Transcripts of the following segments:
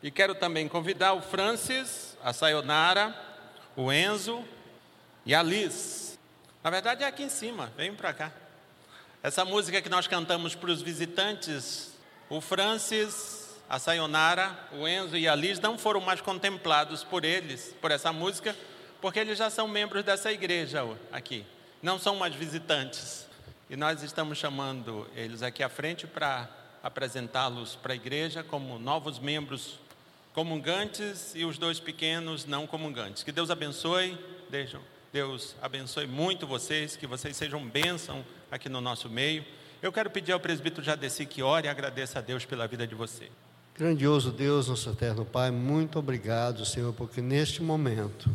E quero também convidar o Francis, a Sayonara, o Enzo e a Liz. Na verdade é aqui em cima, venham para cá. Essa música que nós cantamos para os visitantes, o Francis, a Sayonara, o Enzo e a Liz não foram mais contemplados por eles, por essa música, porque eles já são membros dessa igreja aqui, não são mais visitantes. E nós estamos chamando eles aqui à frente para apresentá-los para a igreja como novos membros comungantes e os dois pequenos não comungantes. Que Deus abençoe, Deus abençoe muito vocês, que vocês sejam bênção aqui no nosso meio. Eu quero pedir ao presbítero Jadeci que ore e agradeça a Deus pela vida de você. Grandioso Deus, nosso eterno Pai, muito obrigado, Senhor, porque neste momento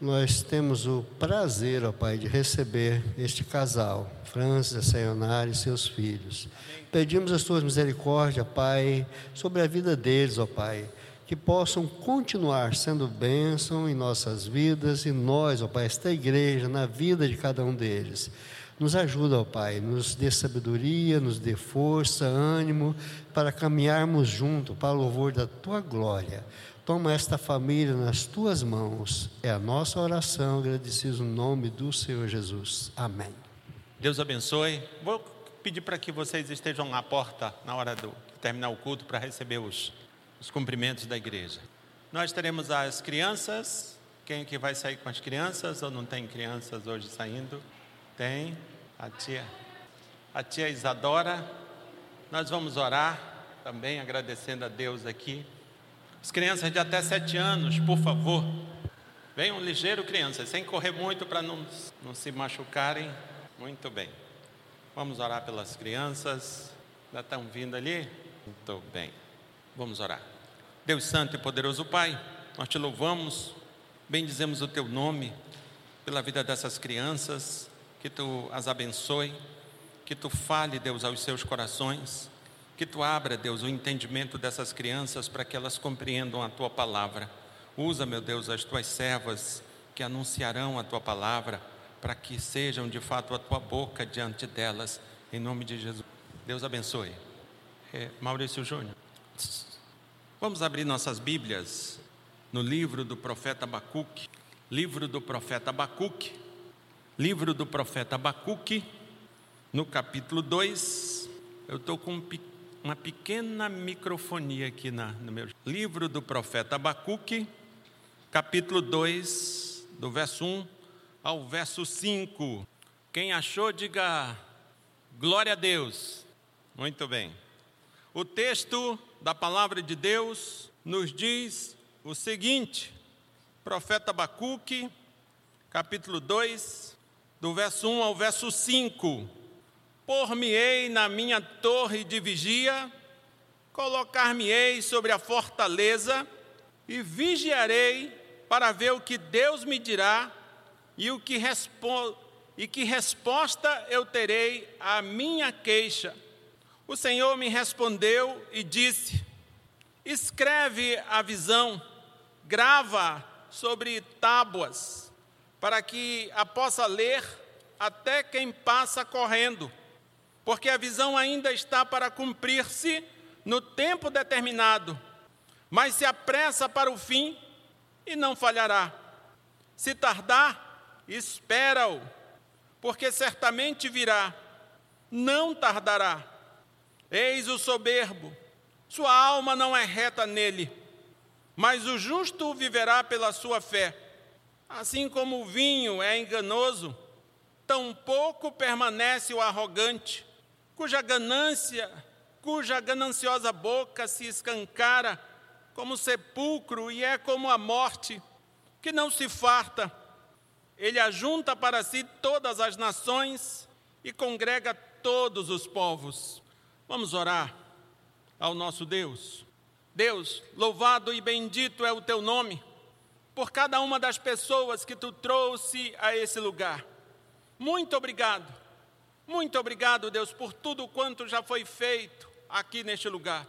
nós temos o prazer, ó Pai, de receber este casal, Francis, Sayonara e seus filhos. Amém. Pedimos as tuas misericórdias, Pai, sobre a vida deles, ó Pai, que possam continuar sendo bênção em nossas vidas e nós, ó Pai, esta igreja, na vida de cada um deles. Nos ajuda, ó Pai, nos dê sabedoria, nos dê força, ânimo para caminharmos junto para o louvor da tua glória. Toma esta família nas tuas mãos. É a nossa oração, agradecidos no nome do Senhor Jesus. Amém. Deus abençoe. Vou pedir para que vocês estejam na porta na hora de terminar o culto para receber os, os cumprimentos da igreja. Nós teremos as crianças. Quem que vai sair com as crianças ou não tem crianças hoje saindo? Tem. A tia, a tia Isadora. Nós vamos orar também agradecendo a Deus aqui as crianças de até sete anos, por favor, venham ligeiro, crianças, sem correr muito para não, não se machucarem. Muito bem. Vamos orar pelas crianças. Já estão vindo ali? Muito bem. Vamos orar. Deus Santo e poderoso Pai, nós te louvamos, bendizemos o teu nome pela vida dessas crianças, que tu as abençoe, que tu fale, Deus, aos seus corações que tu abra, Deus, o entendimento dessas crianças para que elas compreendam a tua palavra. Usa, meu Deus, as tuas servas que anunciarão a tua palavra, para que sejam de fato a tua boca diante delas, em nome de Jesus. Deus abençoe. É, Maurício Júnior. Vamos abrir nossas Bíblias no livro do profeta Abacuque. Livro do profeta Abacuque. Livro do profeta Abacuque, no capítulo 2. Eu estou com um uma pequena microfonia aqui na, no meu livro do profeta Abacuque, capítulo 2, do verso 1 ao verso 5. Quem achou, diga glória a Deus. Muito bem. O texto da palavra de Deus nos diz o seguinte: profeta Abacuque, capítulo 2, do verso 1 ao verso 5 Por-me-ei na minha torre de vigia, colocar-me-ei sobre a fortaleza e vigiarei para ver o que Deus me dirá e o que respo e que resposta eu terei à minha queixa. O Senhor me respondeu e disse: Escreve a visão, grava sobre tábuas, para que a possa ler até quem passa correndo porque a visão ainda está para cumprir-se no tempo determinado, mas se apressa para o fim e não falhará. Se tardar, espera-o, porque certamente virá, não tardará. Eis o soberbo, sua alma não é reta nele, mas o justo viverá pela sua fé. Assim como o vinho é enganoso, tampouco permanece o arrogante cuja ganância, cuja gananciosa boca se escancara como sepulcro e é como a morte, que não se farta. Ele ajunta para si todas as nações e congrega todos os povos. Vamos orar ao nosso Deus. Deus, louvado e bendito é o teu nome, por cada uma das pessoas que tu trouxe a esse lugar. Muito obrigado muito obrigado, Deus, por tudo quanto já foi feito aqui neste lugar.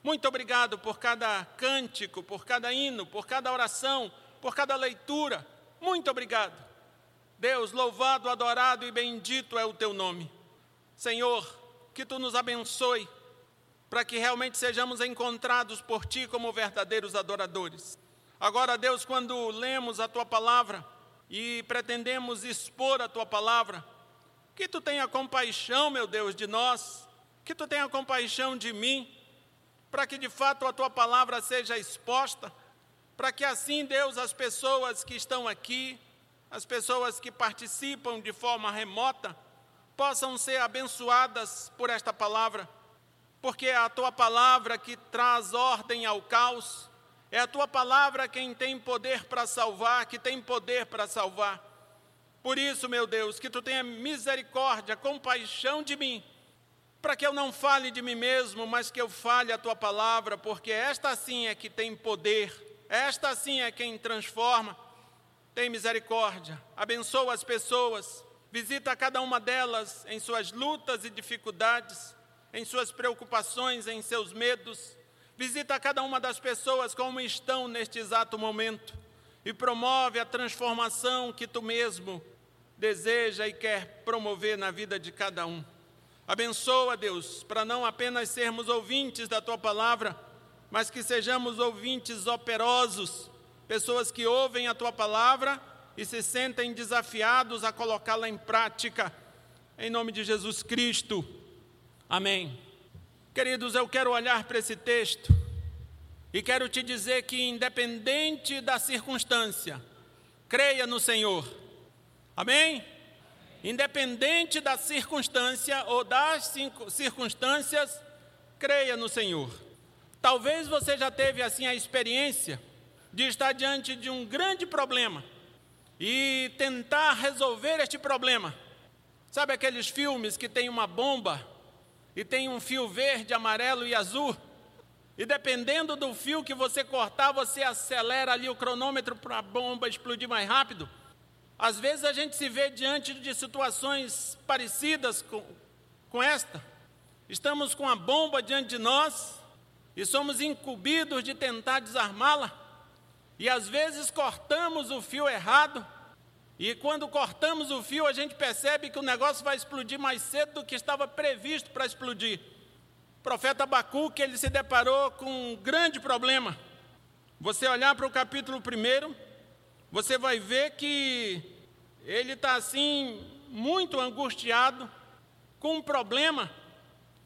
Muito obrigado por cada cântico, por cada hino, por cada oração, por cada leitura. Muito obrigado. Deus, louvado, adorado e bendito é o teu nome. Senhor, que tu nos abençoe para que realmente sejamos encontrados por Ti como verdadeiros adoradores. Agora, Deus, quando lemos a Tua palavra e pretendemos expor a Tua palavra, que Tu tenha compaixão, meu Deus, de nós, que Tu tenha compaixão de mim, para que de fato a Tua palavra seja exposta, para que assim, Deus, as pessoas que estão aqui, as pessoas que participam de forma remota, possam ser abençoadas por esta palavra, porque é a tua palavra que traz ordem ao caos, é a tua palavra quem tem poder para salvar, que tem poder para salvar. Por isso, meu Deus, que tu tenha misericórdia, compaixão de mim, para que eu não fale de mim mesmo, mas que eu fale a tua palavra, porque esta sim é que tem poder, esta sim é quem transforma. Tem misericórdia, abençoa as pessoas, Visita cada uma delas em suas lutas e dificuldades, em suas preocupações, em seus medos. Visita cada uma das pessoas como estão neste exato momento e promove a transformação que tu mesmo deseja e quer promover na vida de cada um. Abençoa, Deus, para não apenas sermos ouvintes da tua palavra, mas que sejamos ouvintes operosos, pessoas que ouvem a tua palavra e se sentem desafiados a colocá-la em prática, em nome de Jesus Cristo. Amém. Queridos, eu quero olhar para esse texto e quero te dizer que, independente da circunstância, creia no Senhor. Amém? Independente da circunstância ou das circunstâncias, creia no Senhor. Talvez você já teve assim a experiência de estar diante de um grande problema e tentar resolver este problema. Sabe aqueles filmes que tem uma bomba e tem um fio verde, amarelo e azul? E dependendo do fio que você cortar, você acelera ali o cronômetro para a bomba explodir mais rápido. Às vezes a gente se vê diante de situações parecidas com, com esta. Estamos com a bomba diante de nós e somos incumbidos de tentar desarmá-la. E às vezes cortamos o fio errado, e quando cortamos o fio, a gente percebe que o negócio vai explodir mais cedo do que estava previsto para explodir. O profeta Abacuque, ele se deparou com um grande problema. Você olhar para o capítulo 1, você vai ver que ele está assim, muito angustiado, com um problema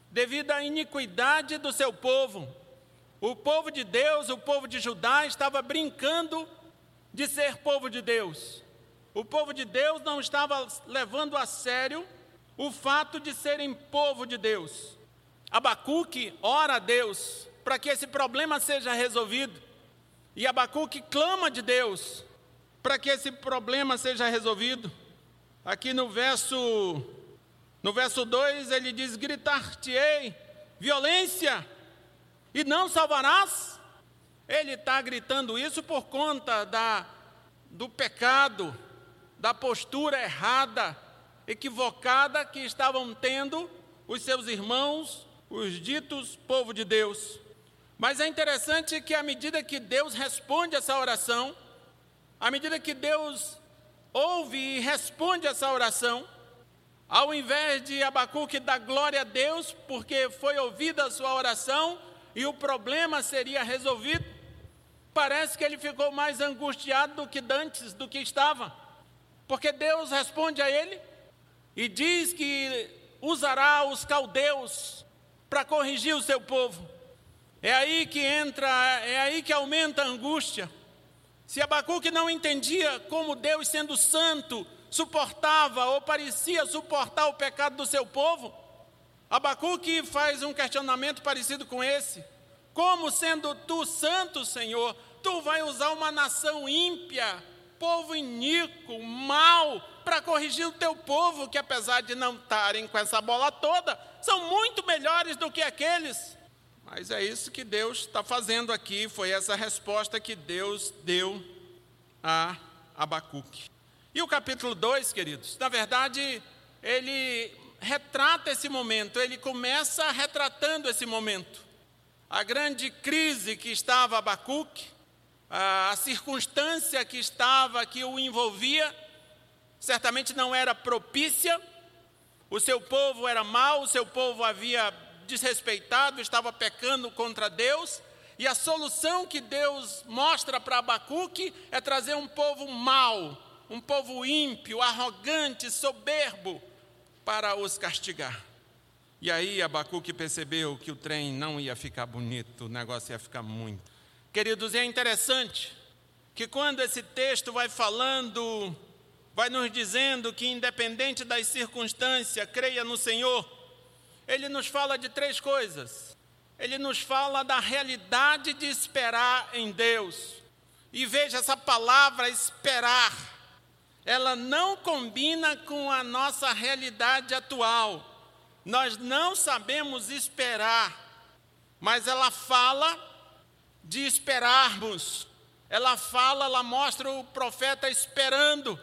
devido à iniquidade do seu povo. O povo de Deus, o povo de Judá, estava brincando de ser povo de Deus. O povo de Deus não estava levando a sério o fato de serem povo de Deus. Abacuque ora a Deus para que esse problema seja resolvido. E Abacuque clama de Deus para que esse problema seja resolvido. Aqui no verso no verso 2 ele diz: Gritar-te-ei violência e não salvarás? Ele está gritando isso por conta da, do pecado, da postura errada, equivocada que estavam tendo os seus irmãos, os ditos povo de Deus. Mas é interessante que à medida que Deus responde essa oração, à medida que Deus ouve e responde essa oração, ao invés de Abacuque dar glória a Deus, porque foi ouvida a sua oração, e o problema seria resolvido. Parece que ele ficou mais angustiado do que antes, do que estava, porque Deus responde a ele e diz que usará os caldeus para corrigir o seu povo. É aí que entra, é aí que aumenta a angústia. Se Abacuque não entendia como Deus, sendo santo, suportava ou parecia suportar o pecado do seu povo, Abacuque faz um questionamento parecido com esse. Como sendo tu santo, Senhor, tu vai usar uma nação ímpia, povo iníquo, mau, para corrigir o teu povo, que apesar de não estarem com essa bola toda, são muito melhores do que aqueles. Mas é isso que Deus está fazendo aqui, foi essa resposta que Deus deu a Abacuque. E o capítulo 2, queridos, na verdade, ele retrata esse momento, ele começa retratando esse momento. A grande crise que estava Abacuque, a circunstância que estava, que o envolvia, certamente não era propícia, o seu povo era mau, o seu povo havia desrespeitado, estava pecando contra Deus, e a solução que Deus mostra para Abacuque é trazer um povo mau, um povo ímpio, arrogante, soberbo, para os castigar. E aí Abacuque percebeu que o trem não ia ficar bonito, o negócio ia ficar muito. Queridos, é interessante que quando esse texto vai falando, vai nos dizendo que independente das circunstâncias, creia no Senhor, ele nos fala de três coisas. Ele nos fala da realidade de esperar em Deus. E veja essa palavra esperar. Ela não combina com a nossa realidade atual. Nós não sabemos esperar, mas ela fala de esperarmos. Ela fala, ela mostra o profeta esperando.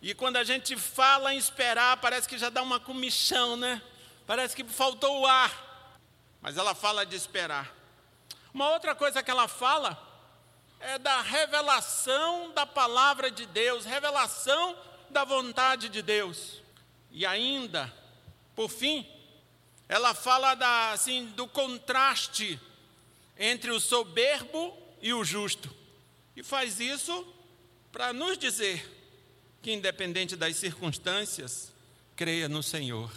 E quando a gente fala em esperar, parece que já dá uma comichão, né? Parece que faltou o ar. Mas ela fala de esperar. Uma outra coisa que ela fala é da revelação da palavra de Deus, revelação da vontade de Deus. E ainda, por fim, ela fala da, assim, do contraste entre o soberbo e o justo. E faz isso para nos dizer que, independente das circunstâncias, creia no Senhor.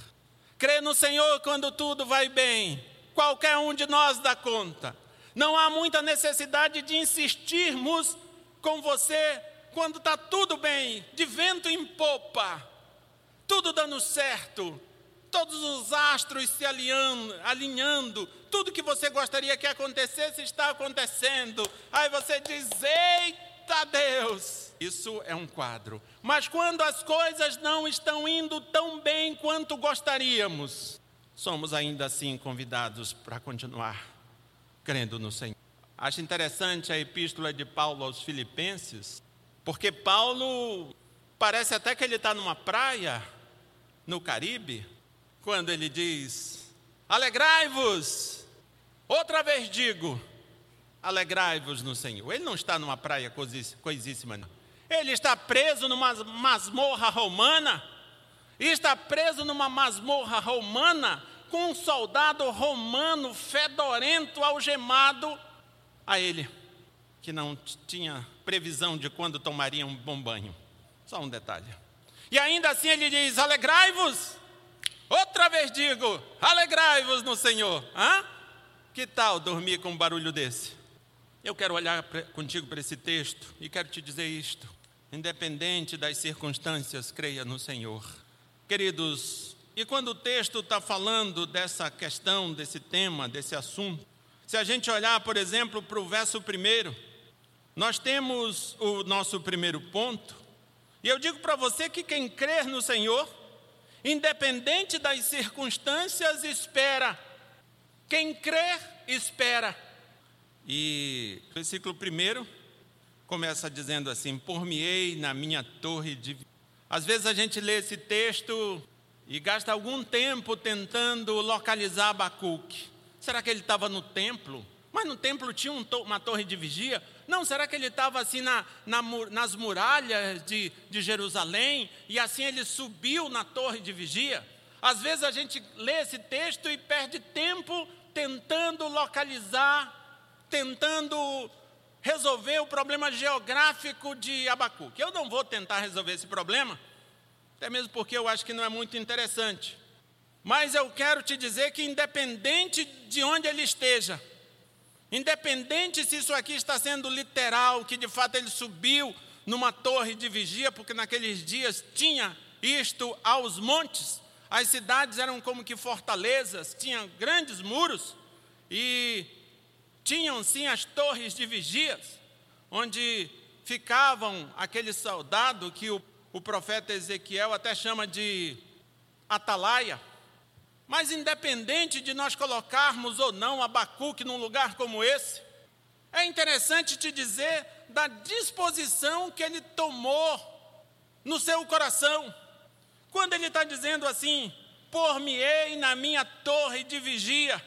Crê no Senhor quando tudo vai bem. Qualquer um de nós dá conta. Não há muita necessidade de insistirmos com você quando está tudo bem, de vento em popa, tudo dando certo, todos os astros se alinhando, alinhando, tudo que você gostaria que acontecesse está acontecendo. Aí você diz: Eita Deus! Isso é um quadro. Mas quando as coisas não estão indo tão bem quanto gostaríamos, somos ainda assim convidados para continuar crendo no Senhor. Acho interessante a epístola de Paulo aos Filipenses, porque Paulo parece até que ele está numa praia no Caribe, quando ele diz: Alegrai-vos! Outra vez digo: alegrai-vos no Senhor. Ele não está numa praia coisíssima, não. Ele está preso numa masmorra romana. E está preso numa masmorra romana com um soldado romano fedorento algemado a ele, que não tinha previsão de quando tomaria um bom banho. Só um detalhe. E ainda assim ele diz: alegrai-vos Outra vez digo: alegrai-vos no Senhor. Hã? Que tal dormir com um barulho desse? Eu quero olhar pra, contigo para esse texto e quero te dizer isto. Independente das circunstâncias, creia no Senhor. Queridos, e quando o texto está falando dessa questão, desse tema, desse assunto, se a gente olhar, por exemplo, para o verso primeiro, nós temos o nosso primeiro ponto, e eu digo para você que quem crer no Senhor, independente das circunstâncias, espera. Quem crê, espera. E o versículo primeiro começa dizendo assim: Por-me-ei na minha torre de. Às vezes a gente lê esse texto e gasta algum tempo tentando localizar Abacuque. Será que ele estava no templo? Mas no templo tinha um to uma torre de vigia? Não, será que ele estava assim na, na, nas muralhas de, de Jerusalém e assim ele subiu na torre de vigia? Às vezes a gente lê esse texto e perde tempo tentando localizar, tentando resolver o problema geográfico de Abacuque. Eu não vou tentar resolver esse problema, até mesmo porque eu acho que não é muito interessante. Mas eu quero te dizer que, independente de onde ele esteja, Independente se isso aqui está sendo literal, que de fato ele subiu numa torre de vigia, porque naqueles dias tinha isto aos montes, as cidades eram como que fortalezas, tinham grandes muros e tinham sim as torres de vigias, onde ficavam aquele soldado que o, o profeta Ezequiel até chama de atalaia. Mas independente de nós colocarmos ou não Abacuque num lugar como esse, é interessante te dizer da disposição que ele tomou no seu coração. Quando ele está dizendo assim: Por-me-ei na minha torre de vigia,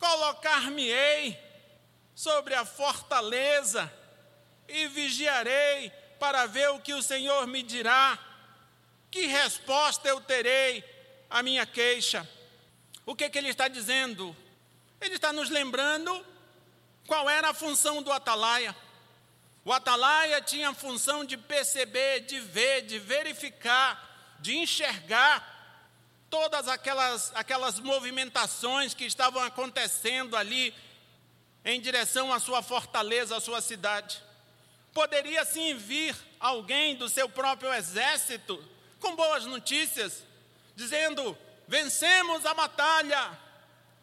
colocar-me-ei sobre a fortaleza e vigiarei para ver o que o Senhor me dirá. Que resposta eu terei a minha queixa. O que, que ele está dizendo? Ele está nos lembrando qual era a função do atalaia. O atalaia tinha a função de perceber, de ver, de verificar, de enxergar todas aquelas, aquelas movimentações que estavam acontecendo ali em direção à sua fortaleza, à sua cidade. Poderia sim vir alguém do seu próprio exército com boas notícias, dizendo: vencemos a batalha.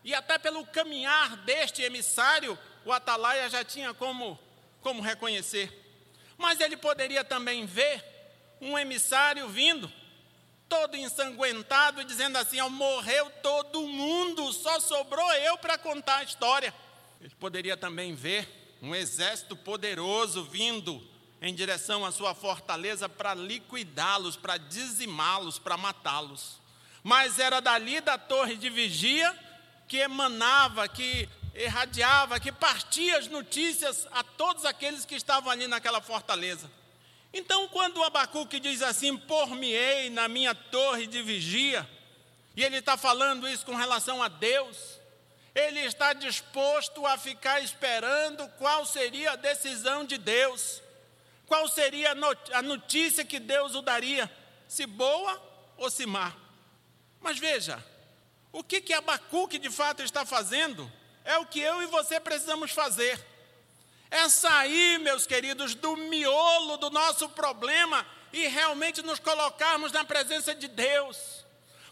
E até pelo caminhar deste emissário, o atalaia já tinha como, como reconhecer. Mas ele poderia também ver um emissário vindo, todo ensanguentado, dizendo assim: oh, morreu todo mundo, só sobrou eu para contar a história. Ele poderia também ver um exército poderoso vindo em direção à sua fortaleza para liquidá-los, para dizimá-los, para matá-los. Mas era dali da torre de vigia que emanava, que irradiava, que partia as notícias a todos aqueles que estavam ali naquela fortaleza. Então, quando o Abacuque diz assim: Por-me-ei na minha torre de vigia, e ele está falando isso com relação a Deus, ele está disposto a ficar esperando qual seria a decisão de Deus, qual seria a notícia que Deus o daria, se boa ou se má. Mas veja, o que que Abacuque de fato está fazendo é o que eu e você precisamos fazer. É sair, meus queridos, do miolo do nosso problema e realmente nos colocarmos na presença de Deus.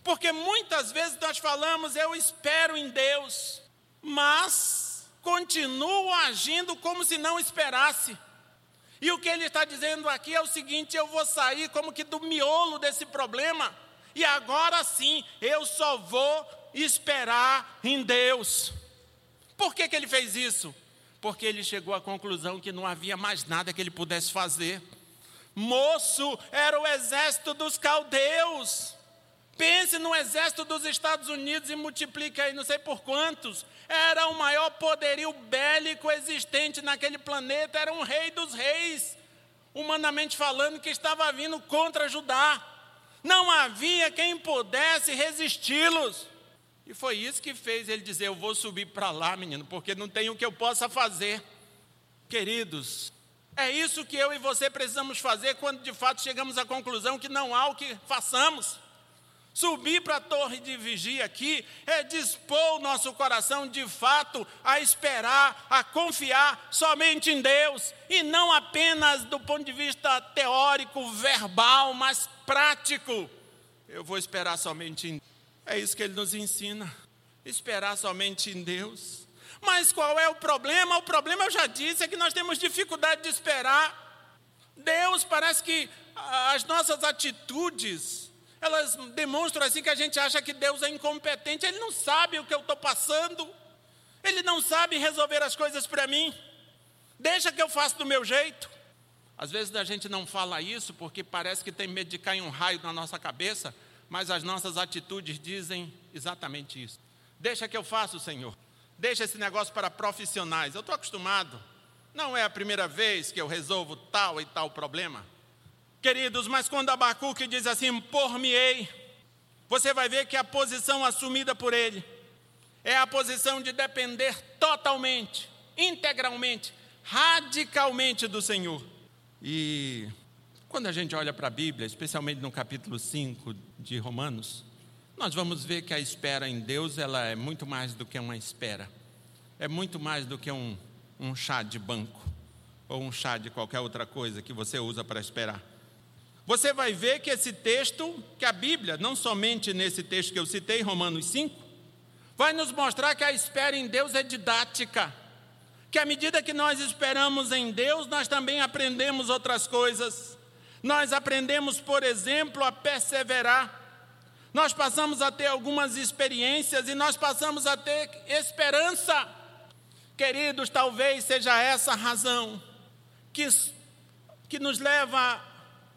Porque muitas vezes nós falamos, eu espero em Deus, mas continuo agindo como se não esperasse. E o que ele está dizendo aqui é o seguinte: eu vou sair como que do miolo desse problema, e agora sim eu só vou esperar em Deus. Por que, que ele fez isso? Porque ele chegou à conclusão que não havia mais nada que ele pudesse fazer. Moço, era o exército dos caldeus. Pense no exército dos Estados Unidos e multiplique aí não sei por quantos. Era o maior poderio bélico existente naquele planeta, era um rei dos reis, humanamente falando, que estava vindo contra Judá. Não havia quem pudesse resisti-los. E foi isso que fez ele dizer: Eu vou subir para lá, menino, porque não tem o que eu possa fazer. Queridos, é isso que eu e você precisamos fazer quando de fato chegamos à conclusão que não há o que façamos. Subir para a torre de vigia aqui é dispor o nosso coração de fato a esperar, a confiar somente em Deus e não apenas do ponto de vista teórico, verbal, mas prático. Eu vou esperar somente em Deus. É isso que ele nos ensina. Esperar somente em Deus. Mas qual é o problema? O problema, eu já disse, é que nós temos dificuldade de esperar. Deus parece que as nossas atitudes, elas demonstram assim que a gente acha que Deus é incompetente. Ele não sabe o que eu estou passando. Ele não sabe resolver as coisas para mim. Deixa que eu faça do meu jeito. Às vezes a gente não fala isso porque parece que tem medo de cair um raio na nossa cabeça mas as nossas atitudes dizem exatamente isso. Deixa que eu faça, Senhor. Deixa esse negócio para profissionais. Eu estou acostumado. Não é a primeira vez que eu resolvo tal e tal problema. Queridos, mas quando Abacuque diz assim, por-me-ei, você vai ver que a posição assumida por ele é a posição de depender totalmente, integralmente, radicalmente do Senhor. E quando a gente olha para a Bíblia, especialmente no capítulo 5 de Romanos, nós vamos ver que a espera em Deus ela é muito mais do que uma espera, é muito mais do que um, um chá de banco ou um chá de qualquer outra coisa que você usa para esperar. Você vai ver que esse texto, que a Bíblia, não somente nesse texto que eu citei, Romanos 5, vai nos mostrar que a espera em Deus é didática. Que à medida que nós esperamos em Deus, nós também aprendemos outras coisas. Nós aprendemos, por exemplo, a perseverar. Nós passamos a ter algumas experiências e nós passamos a ter esperança. Queridos, talvez seja essa a razão que, que nos leva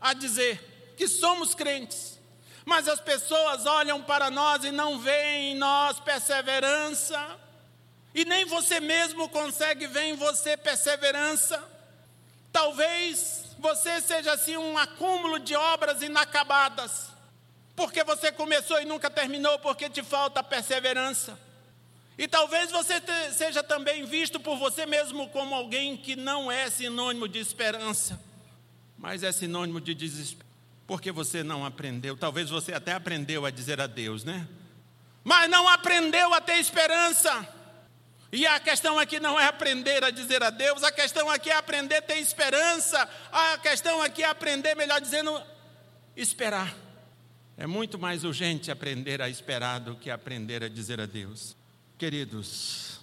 a dizer que somos crentes, mas as pessoas olham para nós e não veem em nós perseverança, e nem você mesmo consegue ver em você perseverança. Talvez você seja assim um acúmulo de obras inacabadas. Porque você começou e nunca terminou, porque te falta perseverança. E talvez você te, seja também visto por você mesmo como alguém que não é sinônimo de esperança, mas é sinônimo de desespero. Porque você não aprendeu, talvez você até aprendeu a dizer adeus, né? Mas não aprendeu a ter esperança. E a questão aqui não é aprender a dizer adeus, a questão aqui é aprender a ter esperança, a questão aqui é aprender, melhor dizendo, esperar. É muito mais urgente aprender a esperar do que aprender a dizer adeus. Queridos,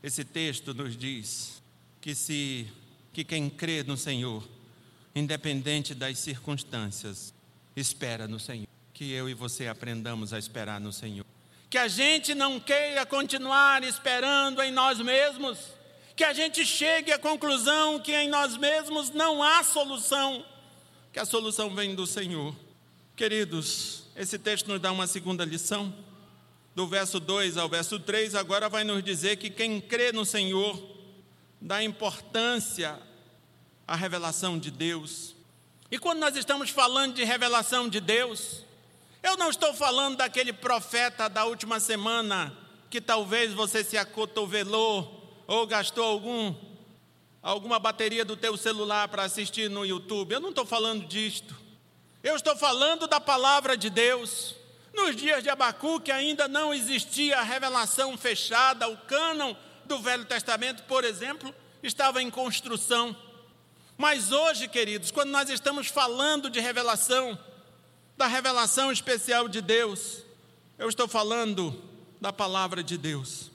esse texto nos diz que se que quem crê no Senhor, independente das circunstâncias, espera no Senhor. Que eu e você aprendamos a esperar no Senhor. Que a gente não queira continuar esperando em nós mesmos, que a gente chegue à conclusão que em nós mesmos não há solução, que a solução vem do Senhor. Queridos, esse texto nos dá uma segunda lição do verso 2 ao verso 3, agora vai nos dizer que quem crê no Senhor dá importância à revelação de Deus. E quando nós estamos falando de revelação de Deus, eu não estou falando daquele profeta da última semana que talvez você se acotovelou ou gastou algum alguma bateria do teu celular para assistir no YouTube. Eu não estou falando disto. Eu estou falando da palavra de Deus. Nos dias de Abacuque ainda não existia a revelação fechada, o cânon do Velho Testamento, por exemplo, estava em construção. Mas hoje, queridos, quando nós estamos falando de revelação, da revelação especial de Deus, eu estou falando da palavra de Deus,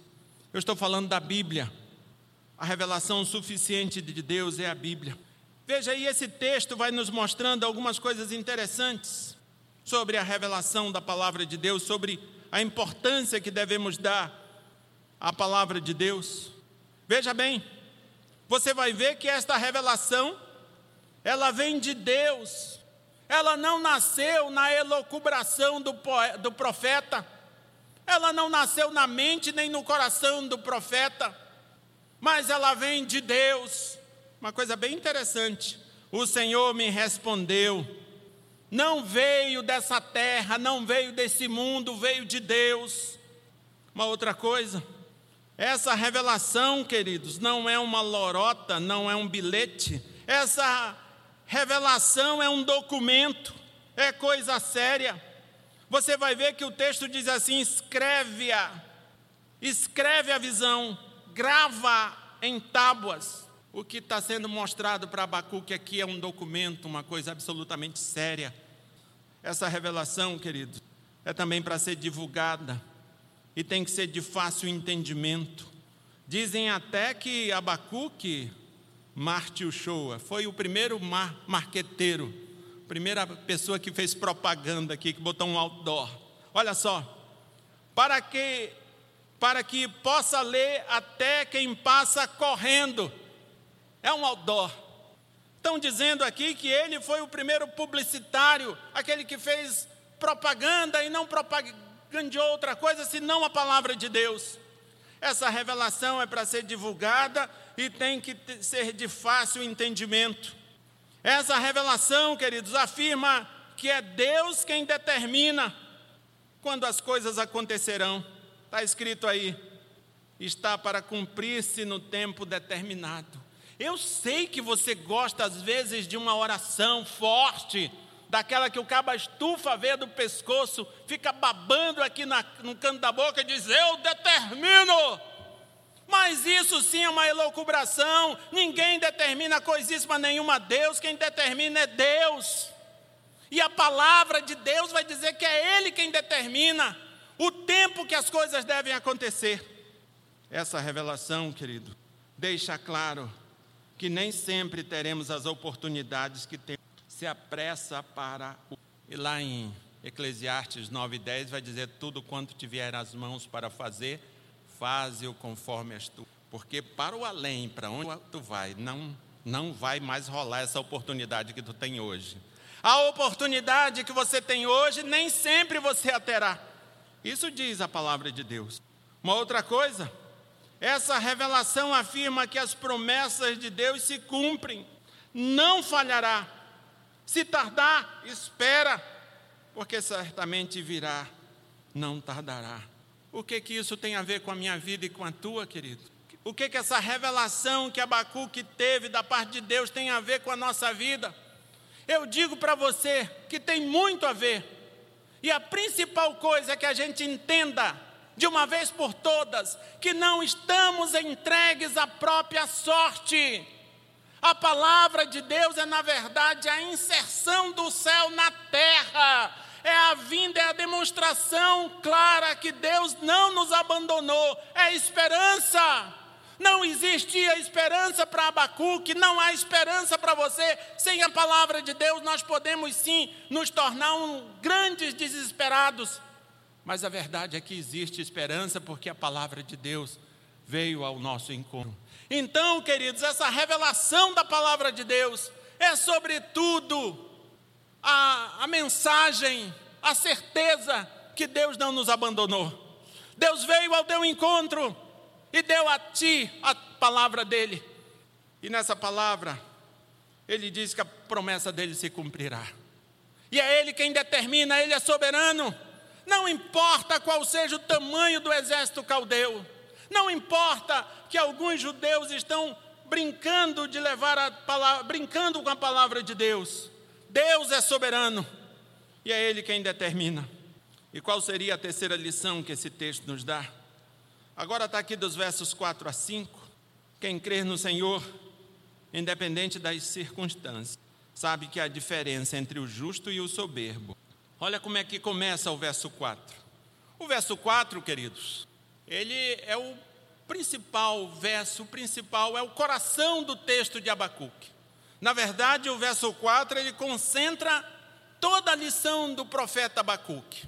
eu estou falando da Bíblia. A revelação suficiente de Deus é a Bíblia. Veja aí, esse texto vai nos mostrando algumas coisas interessantes sobre a revelação da palavra de Deus, sobre a importância que devemos dar à palavra de Deus. Veja bem, você vai ver que esta revelação, ela vem de Deus, ela não nasceu na elocubração do, do profeta, ela não nasceu na mente nem no coração do profeta, mas ela vem de Deus. Uma coisa bem interessante. O Senhor me respondeu, não veio dessa terra, não veio desse mundo, veio de Deus. Uma outra coisa, essa revelação, queridos, não é uma lorota, não é um bilhete, essa revelação é um documento, é coisa séria. Você vai ver que o texto diz assim: escreve-a, escreve a visão, grava em tábuas. O que está sendo mostrado para Abacuque aqui é um documento, uma coisa absolutamente séria. Essa revelação, querido, é também para ser divulgada e tem que ser de fácil entendimento. Dizem até que Abacuque, Marte Uchoa, foi o primeiro mar marqueteiro, primeira pessoa que fez propaganda aqui, que botou um outdoor. Olha só, para que para que possa ler até quem passa correndo. É um outdoor. Estão dizendo aqui que ele foi o primeiro publicitário, aquele que fez propaganda e não propagandeou outra coisa senão a palavra de Deus. Essa revelação é para ser divulgada e tem que ser de fácil entendimento. Essa revelação, queridos, afirma que é Deus quem determina quando as coisas acontecerão. Está escrito aí, está para cumprir-se no tempo determinado. Eu sei que você gosta às vezes de uma oração forte, daquela que o cabo estufa a veia do pescoço, fica babando aqui na, no canto da boca e diz: Eu determino. Mas isso sim é uma elocubração, ninguém determina coisíssima nenhuma, Deus, quem determina é Deus. E a palavra de Deus vai dizer que é Ele quem determina o tempo que as coisas devem acontecer. Essa revelação, querido, deixa claro que nem sempre teremos as oportunidades que temos. Se apressa para o. E lá em Eclesiastes 9,10 vai dizer: Tudo quanto tiver as mãos para fazer, faze-o conforme as tu. Porque para o além, para onde tu vai, não, não vai mais rolar essa oportunidade que tu tem hoje. A oportunidade que você tem hoje, nem sempre você a terá. Isso diz a palavra de Deus. Uma outra coisa, essa revelação afirma que as promessas de Deus se cumprem, não falhará. Se tardar, espera. porque certamente virá, não tardará. O que que isso tem a ver com a minha vida e com a tua, querido? O que que essa revelação que Abacuque teve da parte de Deus tem a ver com a nossa vida? Eu digo para você que tem muito a ver. E a principal coisa é que a gente entenda de uma vez por todas que não estamos entregues à própria sorte. A palavra de Deus é, na verdade, a inserção do céu na terra. É a vinda, é a demonstração clara que Deus não nos abandonou. É esperança. Não existia esperança para Abacuque, não há esperança para você. Sem a palavra de Deus, nós podemos sim nos tornar um grandes desesperados. Mas a verdade é que existe esperança porque a palavra de Deus veio ao nosso encontro. Então, queridos, essa revelação da palavra de Deus é, sobretudo, a, a mensagem, a certeza que Deus não nos abandonou. Deus veio ao teu encontro e deu a ti a palavra dele. E nessa palavra, ele diz que a promessa dele se cumprirá. E é ele quem determina, ele é soberano. Não importa qual seja o tamanho do exército caldeu, não importa que alguns judeus estão brincando de levar a palavra, brincando com a palavra de Deus. Deus é soberano e é Ele quem determina. E qual seria a terceira lição que esse texto nos dá? Agora está aqui dos versos 4 a 5. Quem crer no Senhor, independente das circunstâncias, sabe que há diferença entre o justo e o soberbo. Olha como é que começa o verso 4. O verso 4, queridos, ele é o principal verso, o principal é o coração do texto de Abacuque. Na verdade, o verso 4 ele concentra toda a lição do profeta Abacuque.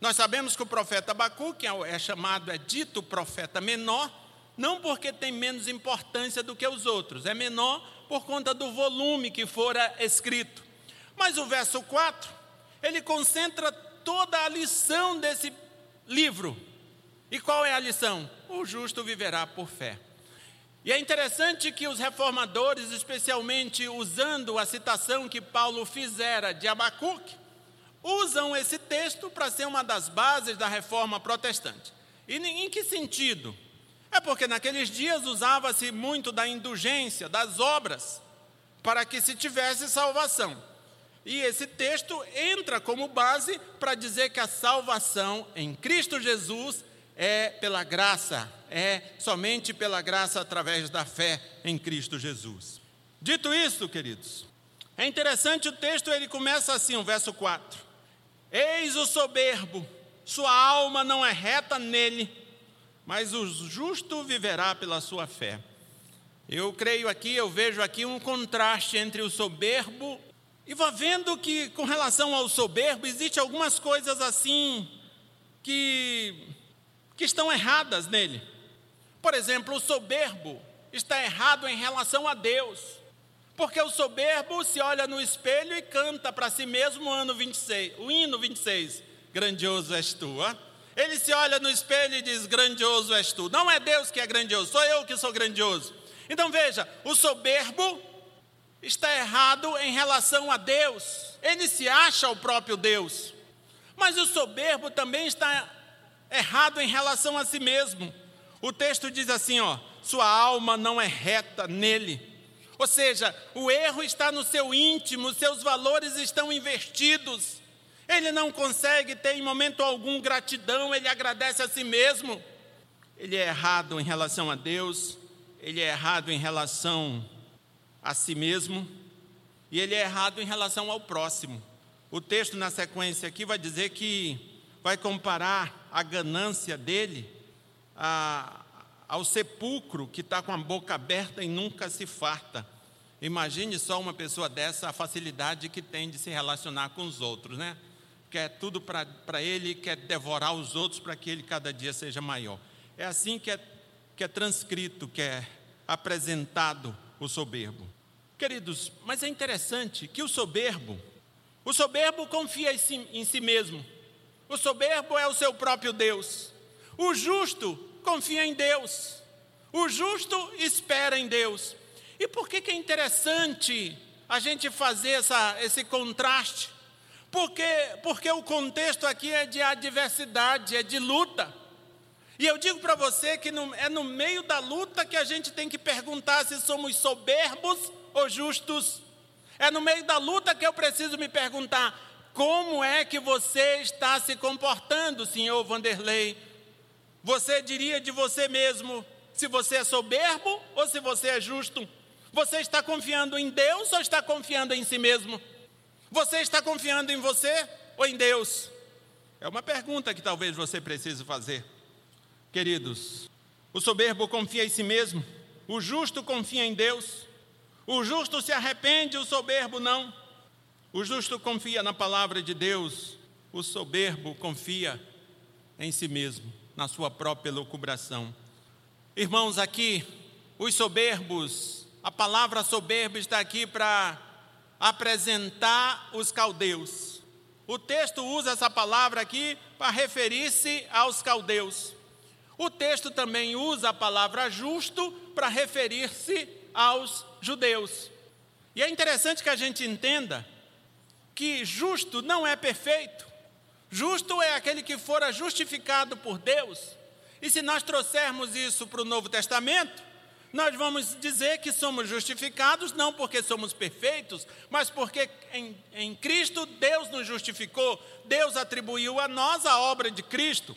Nós sabemos que o profeta Abacuque é chamado, é dito profeta menor, não porque tem menos importância do que os outros, é menor por conta do volume que fora escrito. Mas o verso 4, ele concentra toda a lição desse livro. E qual é a lição? O justo viverá por fé. E é interessante que os reformadores, especialmente usando a citação que Paulo fizera de Abacuque, usam esse texto para ser uma das bases da reforma protestante. E em que sentido? É porque naqueles dias usava-se muito da indulgência, das obras, para que se tivesse salvação. E esse texto entra como base para dizer que a salvação em Cristo Jesus é pela graça, é somente pela graça através da fé em Cristo Jesus. Dito isso, queridos, é interessante o texto, ele começa assim, o verso 4. Eis o soberbo, sua alma não é reta nele, mas o justo viverá pela sua fé. Eu creio aqui, eu vejo aqui um contraste entre o soberbo e vou vendo que com relação ao soberbo existe algumas coisas assim que que estão erradas nele. Por exemplo, o soberbo está errado em relação a Deus. Porque o soberbo se olha no espelho e canta para si mesmo o ano 26, o hino 26, grandioso és tu. Ele se olha no espelho e diz: grandioso és tu. Não é Deus que é grandioso, sou eu que sou grandioso. Então veja, o soberbo está errado em relação a Deus. Ele se acha o próprio Deus. Mas o soberbo também está errado em relação a si mesmo. O texto diz assim, ó: sua alma não é reta nele. Ou seja, o erro está no seu íntimo, seus valores estão investidos. Ele não consegue ter em momento algum gratidão, ele agradece a si mesmo. Ele é errado em relação a Deus, ele é errado em relação a si mesmo e ele é errado em relação ao próximo. O texto na sequência aqui vai dizer que vai comparar a ganância dele a, ao sepulcro que está com a boca aberta e nunca se farta. Imagine só uma pessoa dessa, a facilidade que tem de se relacionar com os outros, né? Quer tudo para ele, quer devorar os outros para que ele cada dia seja maior. É assim que é, que é transcrito, que é apresentado o soberbo. Queridos, mas é interessante que o soberbo, o soberbo confia em si, em si mesmo. O soberbo é o seu próprio Deus. O justo confia em Deus. O justo espera em Deus. E por que, que é interessante a gente fazer essa, esse contraste? Porque, porque o contexto aqui é de adversidade, é de luta. E eu digo para você que no, é no meio da luta que a gente tem que perguntar se somos soberbos ou justos. É no meio da luta que eu preciso me perguntar: como é que você está se comportando, senhor Vanderlei? Você diria de você mesmo se você é soberbo ou se você é justo? Você está confiando em Deus ou está confiando em si mesmo? Você está confiando em você ou em Deus? É uma pergunta que talvez você precise fazer. Queridos, o soberbo confia em si mesmo, o justo confia em Deus, o justo se arrepende, o soberbo não. O justo confia na palavra de Deus, o soberbo confia em si mesmo, na sua própria lucubração. Irmãos, aqui, os soberbos, a palavra soberbo está aqui para apresentar os caldeus. O texto usa essa palavra aqui para referir-se aos caldeus. O texto também usa a palavra justo para referir-se aos judeus. E é interessante que a gente entenda que justo não é perfeito. Justo é aquele que fora justificado por Deus. E se nós trouxermos isso para o Novo Testamento, nós vamos dizer que somos justificados não porque somos perfeitos, mas porque em, em Cristo Deus nos justificou, Deus atribuiu a nós a obra de Cristo.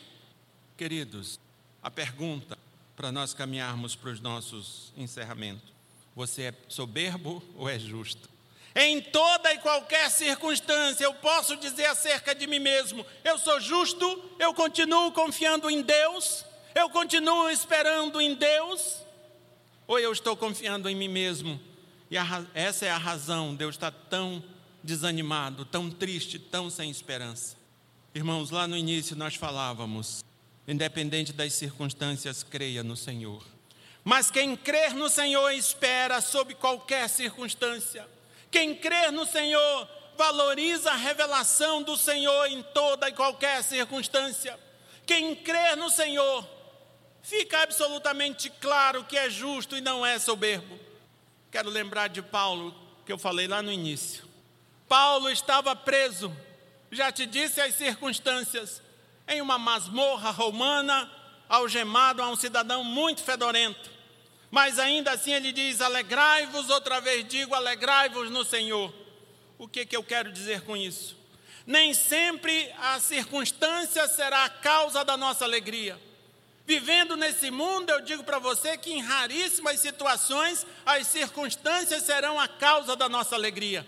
Queridos, a pergunta para nós caminharmos para os nossos encerramentos: você é soberbo ou é justo? Em toda e qualquer circunstância, eu posso dizer acerca de mim mesmo: eu sou justo, eu continuo confiando em Deus, eu continuo esperando em Deus, ou eu estou confiando em mim mesmo? E a, essa é a razão de eu estar tão desanimado, tão triste, tão sem esperança. Irmãos, lá no início nós falávamos Independente das circunstâncias, creia no Senhor. Mas quem crer no Senhor espera sob qualquer circunstância. Quem crer no Senhor valoriza a revelação do Senhor em toda e qualquer circunstância. Quem crer no Senhor fica absolutamente claro que é justo e não é soberbo. Quero lembrar de Paulo, que eu falei lá no início. Paulo estava preso, já te disse as circunstâncias, em uma masmorra romana, algemado a um cidadão muito fedorento. Mas ainda assim ele diz: Alegrai-vos, outra vez digo, alegrai-vos no Senhor. O que, que eu quero dizer com isso? Nem sempre a circunstância será a causa da nossa alegria. Vivendo nesse mundo, eu digo para você que em raríssimas situações as circunstâncias serão a causa da nossa alegria.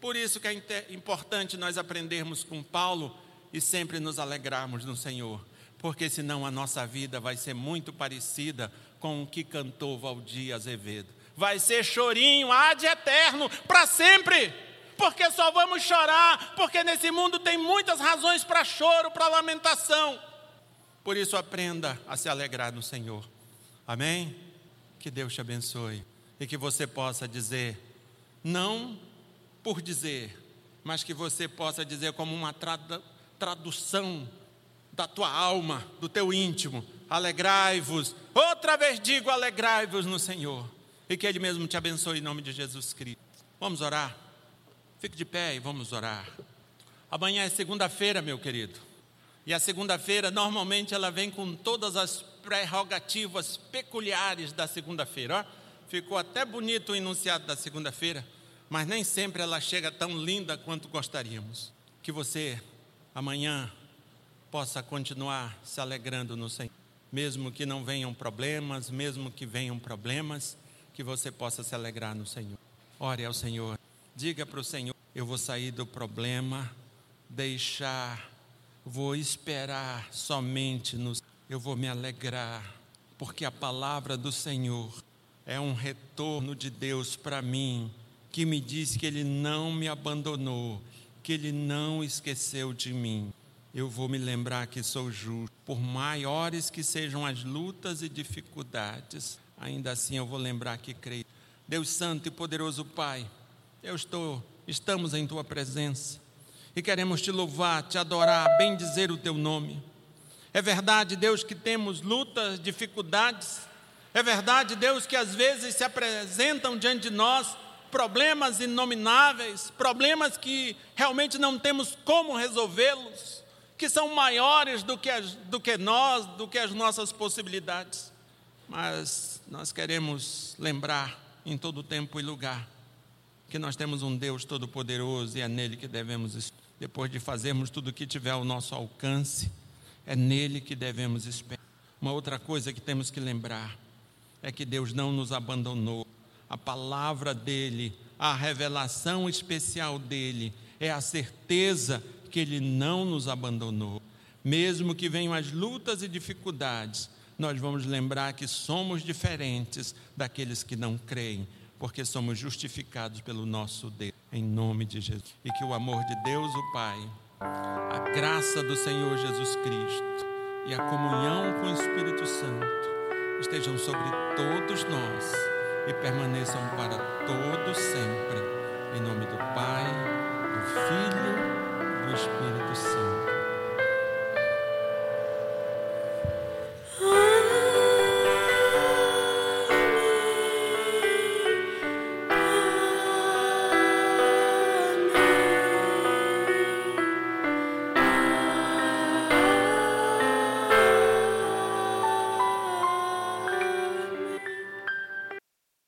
Por isso que é importante nós aprendermos com Paulo e sempre nos alegrarmos no Senhor, porque senão a nossa vida vai ser muito parecida com o que cantou Valdir Azevedo. Vai ser chorinho ad eterno, para sempre, porque só vamos chorar, porque nesse mundo tem muitas razões para choro, para lamentação. Por isso, aprenda a se alegrar no Senhor. Amém? Que Deus te abençoe e que você possa dizer, não por dizer, mas que você possa dizer como uma tradução da tua alma, do teu íntimo. Alegrai-vos. Outra vez digo: alegrai-vos no Senhor. E que Ele mesmo te abençoe em nome de Jesus Cristo. Vamos orar? Fique de pé e vamos orar. Amanhã é segunda-feira, meu querido. E a segunda-feira, normalmente, ela vem com todas as prerrogativas peculiares da segunda-feira. Ficou até bonito o enunciado da segunda-feira, mas nem sempre ela chega tão linda quanto gostaríamos. Que você amanhã possa continuar se alegrando no Senhor. Mesmo que não venham problemas, mesmo que venham problemas, que você possa se alegrar no Senhor. Ore ao Senhor. Diga para o Senhor: eu vou sair do problema, deixar, vou esperar somente no eu vou me alegrar, porque a palavra do Senhor é um retorno de Deus para mim, que me diz que Ele não me abandonou, que Ele não esqueceu de mim. Eu vou me lembrar que sou justo, por maiores que sejam as lutas e dificuldades, ainda assim eu vou lembrar que creio. Deus Santo e poderoso Pai, eu estou, estamos em Tua presença e queremos Te louvar, Te adorar, bem dizer o Teu nome. É verdade, Deus, que temos lutas, dificuldades. É verdade, Deus, que às vezes se apresentam diante de nós problemas inomináveis, problemas que realmente não temos como resolvê-los, que são maiores do que, as, do que nós, do que as nossas possibilidades. Mas nós queremos lembrar em todo tempo e lugar que nós temos um Deus todo-poderoso e é nele que devemos, depois de fazermos tudo o que tiver ao nosso alcance, é nele que devemos esperar. Uma outra coisa que temos que lembrar é que Deus não nos abandonou a palavra dele, a revelação especial dele, é a certeza que ele não nos abandonou. Mesmo que venham as lutas e dificuldades, nós vamos lembrar que somos diferentes daqueles que não creem, porque somos justificados pelo nosso Deus, em nome de Jesus. E que o amor de Deus, o Pai, a graça do Senhor Jesus Cristo e a comunhão com o Espírito Santo estejam sobre todos nós e permaneçam para todo sempre. Em nome do Pai, do Filho, Espírito Santo.